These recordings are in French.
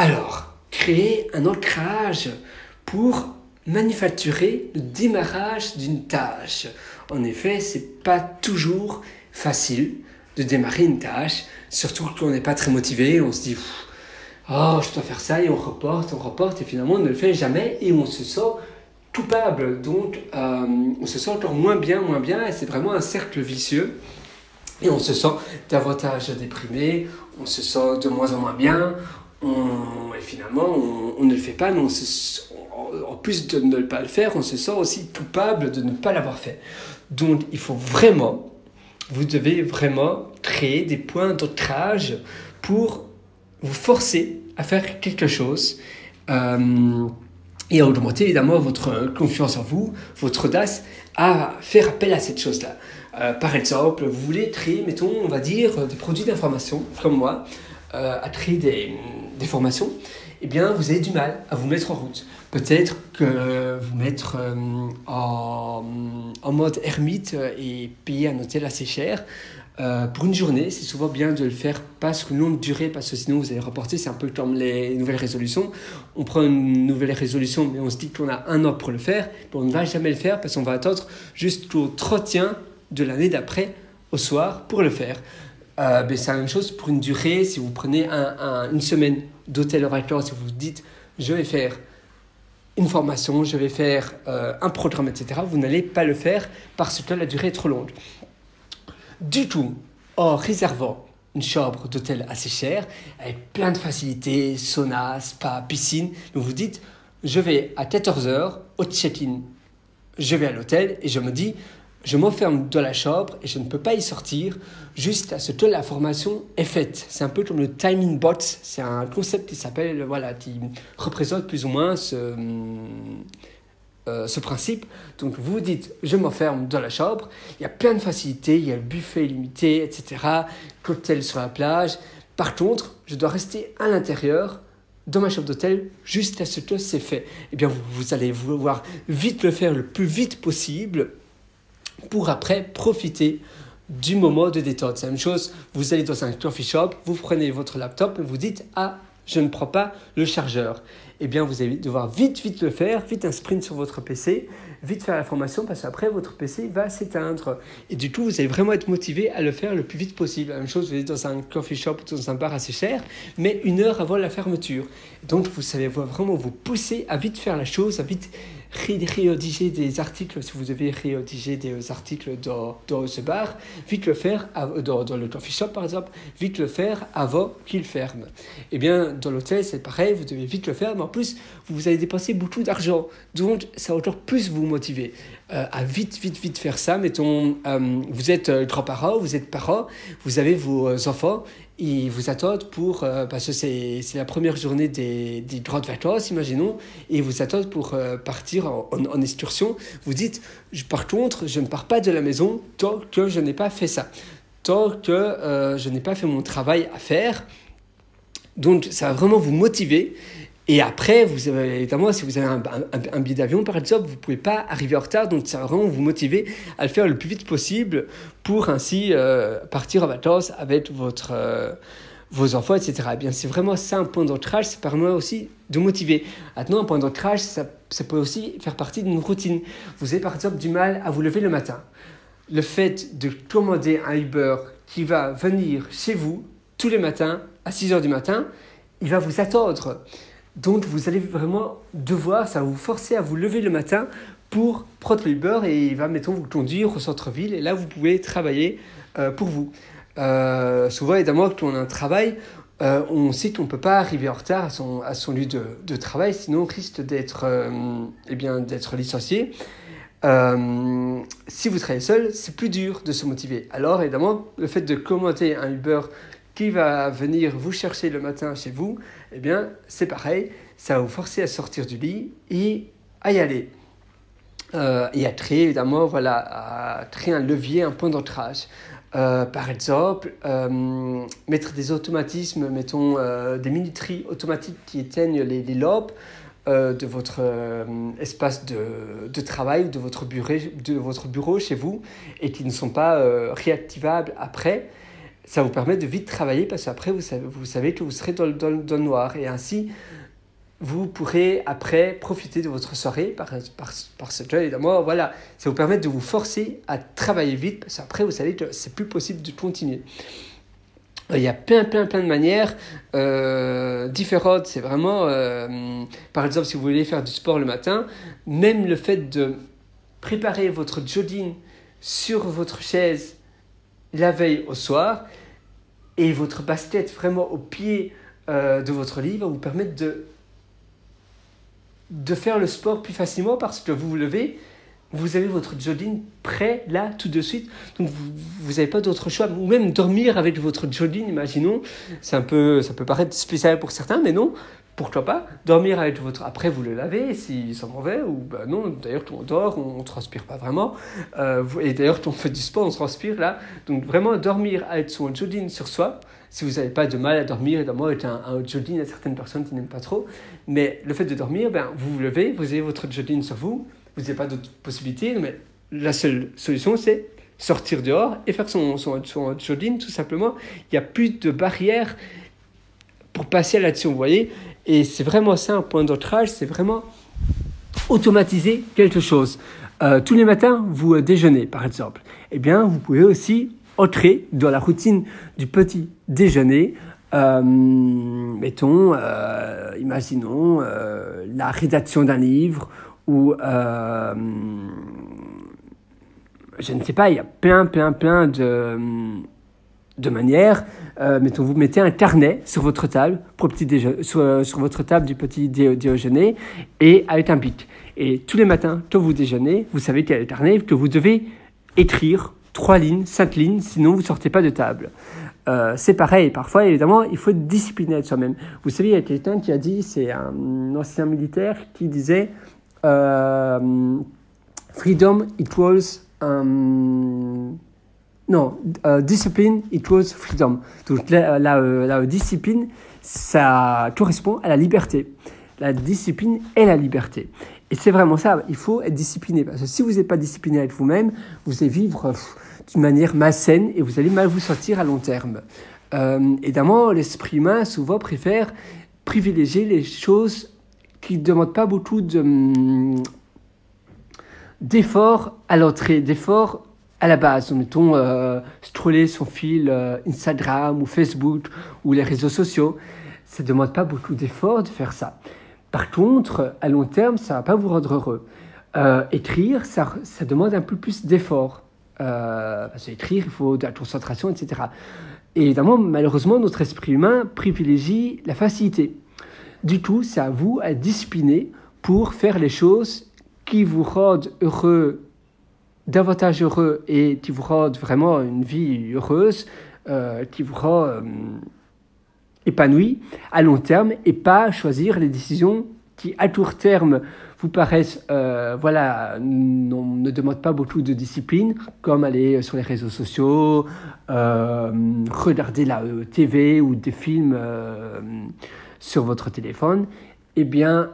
Alors, créer un ancrage pour manufacturer le démarrage d'une tâche. En effet, c'est pas toujours facile de démarrer une tâche, surtout quand on n'est pas très motivé, on se dit oh je dois faire ça et on reporte, on reporte et finalement on ne le fait jamais et on se sent coupable, donc euh, on se sent encore moins bien, moins bien et c'est vraiment un cercle vicieux et on se sent davantage déprimé, on se sent de moins en moins bien, et finalement on, ne le fait pas, mais en plus de ne pas le faire, on se sent aussi coupable de ne pas l'avoir fait. Donc il faut vraiment vous devez vraiment créer des points d'ancrage pour vous forcer à faire quelque chose euh, et à augmenter évidemment votre confiance en vous, votre audace à faire appel à cette chose-là. Euh, par exemple, vous voulez créer, mettons, on va dire, des produits d'information, comme moi, euh, à créer des, des formations, eh bien, vous avez du mal à vous mettre en route. Peut-être que vous mettre euh, en, mode ermite et payer un hôtel assez cher euh, pour une journée, c'est souvent bien de le faire pas sur une longue durée parce que sinon vous allez reporter. C'est un peu comme les nouvelles résolutions. On prend une nouvelle résolution, mais on se dit qu'on a un an pour le faire, mais on ne va jamais le faire parce qu'on va attendre jusqu'au 31 de l'année d'après au soir pour le faire. Euh, ben, c'est la même chose pour une durée. Si vous prenez un, une semaine d'hôtel Oracle, si vous dites je vais faire une formation, je vais faire euh, un programme, etc., vous n'allez pas le faire parce que la durée est trop longue. Du tout, en réservant une chambre d'hôtel assez chère, avec plein de facilités, sauna, spa, piscine, vous vous dites, je vais à 14h au check-in, je vais à l'hôtel et je me dis, je m'enferme dans la chambre et je ne peux pas y sortir juste à ce que la formation est faite. C'est un peu comme le timing bot. C'est un concept qui s'appelle, voilà, qui représente plus ou moins ce, euh, ce principe. Donc vous vous dites, je m'enferme dans la chambre. Il y a plein de facilités. Il y a le buffet illimité, etc. Cocktail sur la plage. Par contre, je dois rester à l'intérieur dans ma chambre d'hôtel juste à ce que c'est fait. Eh bien, vous, vous allez vouloir vite le faire le plus vite possible pour après profiter du moment de détente. C'est la même chose, vous allez dans un coffee shop, vous prenez votre laptop et vous dites Ah, je ne prends pas le chargeur. Eh bien, vous allez devoir vite, vite le faire, vite un sprint sur votre PC, vite faire la formation parce qu'après, votre PC va s'éteindre. Et du coup, vous allez vraiment être motivé à le faire le plus vite possible. La même chose, vous êtes dans un coffee shop, dans un bar assez cher, mais une heure avant la fermeture. Donc, vous savez vraiment vous pousser à vite faire la chose, à vite rédiger des articles, si vous devez rédiger des articles dans, dans ce bar, vite le faire, dans, dans, le coffee shop par exemple, vite le faire avant qu'il ferme. Eh bien, dans l'hôtel, c'est pareil, vous devez vite le faire, mais en plus, vous allez dépenser beaucoup d'argent. Donc, ça va encore plus vous motiver euh, à vite, vite, vite faire ça. Mettons, euh, vous êtes euh, grand-parent, vous êtes parent, vous avez vos enfants, ils vous attendent pour, euh, parce que c'est, la première journée des, des grandes vacances, imaginons, et ils vous attendent pour euh, partir en, excursion. Vous dites, par contre, je ne pars pas de la maison tant que je n'ai pas fait ça, tant que euh, je n'ai pas fait mon travail à faire. Donc ça va vraiment vous motiver et après, vous avez, évidemment, si vous avez un, billet d'avion, par exemple, vous ne pouvez pas arriver en retard. Donc, ça va vraiment vous motiver à le faire le plus vite possible pour ainsi euh, partir en vacances avec votre, euh, vos enfants, etc. Eh bien, c'est vraiment ça un point d'ancrage. Ça permet aussi de motiver. Maintenant, un point d'ancrage, ça, ça peut aussi faire partie d'une routine. Vous avez, par exemple, du mal à vous lever le matin. Le fait de commander un Uber qui va venir chez vous tous les matins à 6 heures du matin, il va vous attendre. Donc vous allez vraiment devoir, ça va vous forcer à vous lever le matin pour prendre l'Uber et il va, mettons, vous conduire au centre-ville et là vous pouvez travailler euh, pour vous. Euh, souvent, évidemment, quand on a un travail, euh, on sait qu'on ne peut pas arriver en retard à son, lieu de, travail, sinon on risque d'être eh d'être licencié. si vous travaillez seul, c'est plus dur de se motiver. Alors, évidemment, le fait de commenter un Uber qui va venir vous chercher le matin chez vous, eh bien, c'est pareil, ça va vous forcer à sortir du lit et à y aller. Euh, et à créer, évidemment, voilà, à créer un levier, un point d'ancrage. Euh, par exemple, euh, mettre des automatismes, mettons des minuteries automatiques qui éteignent les, les lampes de votre espace de, de, travail, de de votre bureau chez vous, et qui ne sont pas réactivables après ça vous permet de vite travailler parce qu'après, vous savez, vous savez que vous serez dans, dans, dans le noir. Et ainsi, vous pourrez après profiter de votre soirée par, par, par ce jeu. Évidemment, voilà, ça vous permet de vous forcer à travailler vite parce qu'après, vous savez que c'est plus possible de continuer. Il y a plein, plein, plein de manières euh, différentes. C'est vraiment, euh, par exemple, si vous voulez faire du sport le matin, même le fait de préparer votre jogging sur votre chaise la veille au soir et votre basket vraiment au pied euh, de votre lit va vous permettre de, de faire le sport plus facilement parce que vous vous levez, vous avez votre jogging prêt là tout de suite. Donc vous n'avez pas d'autre choix. Ou même dormir avec votre jogging, imaginons. Un peu, ça peut paraître spécial pour certains, mais non pourquoi pas dormir avec votre après vous le lavez s'il sent mauvais ou ben non d'ailleurs on dort on, ne transpire pas vraiment euh, et d'ailleurs on fait du sport on transpire là. Donc vraiment dormir avec son jogging sur soi si vous n'avez pas de mal à dormir évidemment avec un, un jogging a certaines personnes qui n'aiment pas trop mais le fait de dormir ben vous vous levez vous avez votre jogging sur vous vous n'avez pas d'autre possibilité mais la seule solution c'est sortir dehors et faire son, son, son jogging tout simplement. Il n'y a plus de barrière pour passer à l'action vous voyez et c'est vraiment ça un point d'ancrage, c'est vraiment automatiser quelque chose. Euh, tous les matins, vous euh, déjeunez, par exemple. Eh bien, vous pouvez aussi entrer dans la routine du petit déjeuner. Euh, mettons, imaginons la rédaction d'un livre ou je ne sais pas, il y a plein, plein, plein de de manière, euh, mettons, vous mettez un carnet sur votre table, pour petit sur, sur, votre table du petit déjeuner, et avec un bic. Et tous les matins, quand vous déjeunez, vous savez y a le carnet, que vous devez écrire trois lignes, cinq lignes, sinon vous sortez pas de table. Euh, c'est pareil, parfois, évidemment, il faut être discipliné avec soi-même. Vous savez, il y a quelqu'un qui a dit, c'est un ancien militaire qui disait euh, Freedom equals um, non, euh, discipline equals freedom. Donc la, la, euh, la, discipline, ça correspond à la liberté. La discipline est la liberté. Et c'est vraiment ça, il faut être discipliné. Parce que si vous n'êtes pas discipliné avec vous-même, vous allez vivre d'une manière malsaine et vous allez mal vous sentir à long terme. Euh, évidemment, l'esprit humain souvent préfère privilégier les choses qui ne demandent pas beaucoup de, hum, à l'entrée, d'efforts à la base, mettons, euh, scroller son fil euh, Instagram ou Facebook ou les réseaux sociaux, ça ne demande pas beaucoup d'efforts de faire ça. Par contre, à long terme, ça ne va pas vous rendre heureux. Euh, écrire, ça, demande un peu plus d'efforts. Euh, parce qu'écrire, il faut de la concentration, etc. Et évidemment, malheureusement, notre esprit humain privilégie la facilité. Du coup, c'est à vous à discipliner pour faire les choses qui vous rendent heureux davantage heureux et qui vous rend vraiment une vie heureuse, euh, qui vous rend euh, épanoui à long terme et pas choisir les décisions qui à court terme vous paraissent, euh, voilà, ne demandent pas beaucoup de discipline, comme aller sur les réseaux sociaux, regarder la TV ou des films sur votre téléphone, eh bien,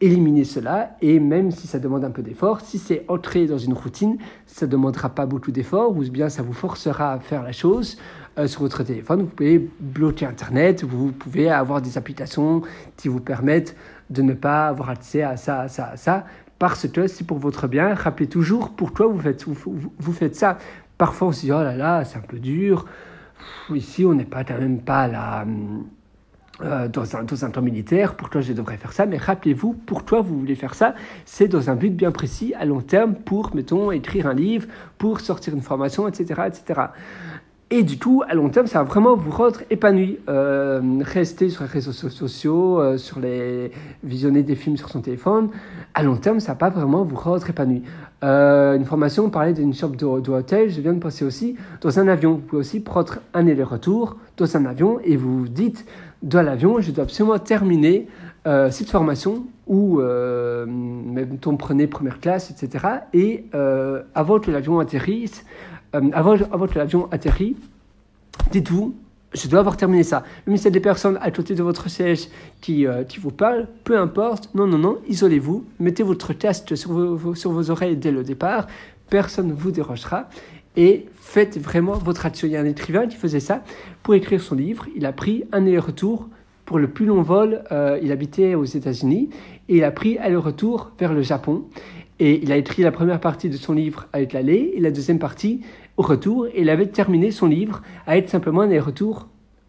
éliminer cela et même si ça demande un peu d'effort, si c'est entrer dans une routine, ça ne demandera pas beaucoup d'effort ou bien ça vous forcera à faire la chose euh, sur votre téléphone. Vous pouvez bloquer Internet, vous pouvez avoir des applications qui vous permettent de ne pas avoir accès à ça, à ça, à ça, parce que c'est pour votre bien. Rappelez toujours pourquoi vous faites, vous, faites ça. Parfois on se dit, oh là là, c'est un peu dur. Ici, on n'est pas quand même pas là euh, dans, un, temps militaire, pourquoi je devrais faire ça, mais rappelez-vous pourquoi vous voulez faire ça, c'est dans un but bien précis, à long terme, pour, mettons, écrire un livre, pour sortir une formation, etc., etc. Et du coup, à long terme, ça va vraiment vous rendre épanoui. Euh, rester sur les réseaux sociaux, euh, sur les visionner des films sur son téléphone, à long terme, ça va pas vraiment vous rendre épanoui. Euh, une formation, on parlait d'une shop de, hôtel, je viens de passer aussi dans un avion. Vous pouvez aussi prendre un aller-retour dans un avion et vous vous dites, dans l'avion, je dois absolument terminer cette formation ou euh, même on prenait première classe, etc. Et avant que l'avion atterrisse, euh, avant, que l'avion atterrit, dites-vous, je dois avoir terminé ça. Même si y a des personnes à côté de votre siège qui, euh, qui vous parlent, peu importe, non, non, non, isolez-vous, mettez votre casque sur vos, sur vos oreilles dès le départ, personne ne vous dérogera. et faites vraiment votre action. Il y a un écrivain qui faisait ça pour écrire son livre. Il a pris un aller-retour pour le plus long vol. Euh, il habitait aux États-Unis et il a pris aller-retour vers le Japon. Et il a écrit la première partie de son livre avec l'aller et la deuxième partie au retour. Et il avait terminé son livre à être simplement un aller-retour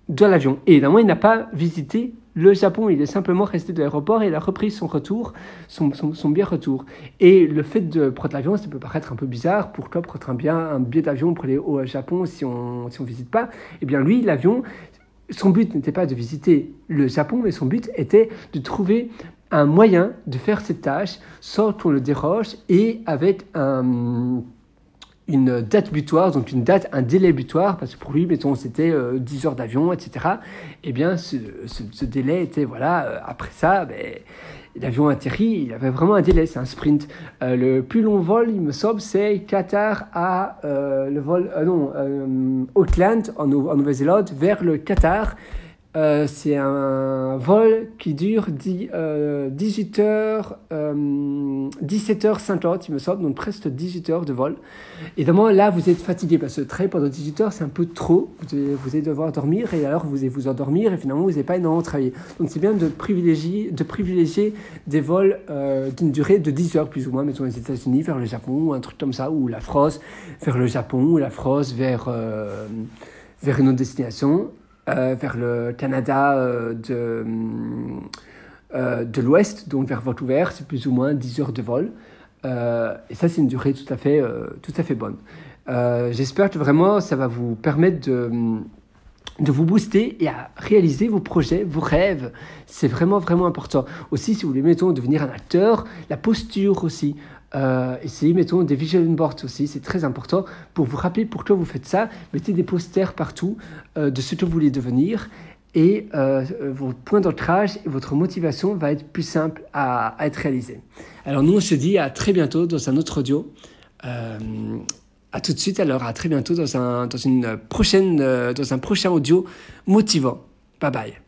de l'avion. Et évidemment, il n'a pas visité le Japon, il est simplement resté de l'aéroport et il a repris son retour, son, son, bien retour. Et le fait de prendre l'avion, ça peut paraître un peu bizarre. Pourquoi prendre un, un billet d'avion pour aller au Japon si on ne si on visite pas Eh bien, lui, l'avion, son but n'était pas de visiter le Japon, mais son but était de trouver un moyen de faire cette tâche sans qu'on le déroge et avec un une date butoir, donc une date, un délai butoir, parce que pour lui, mettons, c'était 10 euh, heures d'avion, etc. Eh bien, ce, délai était, voilà, euh, après ça, ben, l'avion atterrit, il avait vraiment un délai, c'est un sprint. Euh, le plus long vol, il me semble, c'est Qatar à le vol, non, Auckland, en, en Nouvelle-Zélande, vers le Qatar. Euh, c'est un vol qui dure 10, 18 heures, 17h50, il me semble, donc presque 18 heures de vol. Évidemment, là, vous êtes fatigué parce que très pendant 18 heures, c'est un peu trop. Vous allez, vous allez, devoir dormir et alors vous allez vous endormir et finalement, vous n'avez pas énormément travaillé. Donc, c'est bien de privilégier, de privilégier des vols euh, d'une durée de 10 heures, plus ou moins, mettons les États-Unis vers le Japon ou un truc comme ça, ou la France vers le Japon, ou la France vers, euh, vers une autre destination. Euh, vers le Canada euh, de, euh, de l'ouest, donc vers Vancouver, c'est plus ou moins 10 heures de vol. et ça, c'est une durée tout à fait, tout à fait bonne. J'espère que vraiment ça va vous permettre de, de vous booster et à réaliser vos projets, vos rêves. C'est vraiment, vraiment important. Aussi, si vous voulez, mettons, devenir un acteur, la posture aussi. Euh, essayez, mettons, des vision boards aussi, c'est très important pour vous rappeler pourquoi vous faites ça. Mettez des posters partout euh, de ce que vous voulez devenir et euh, vos points d'ancrage et votre motivation va être plus simple à, être réalisé. Alors nous, on se dit à très bientôt dans un autre audio. à tout de suite, alors à très bientôt dans un, dans une prochaine, dans un prochain audio motivant. Bye bye.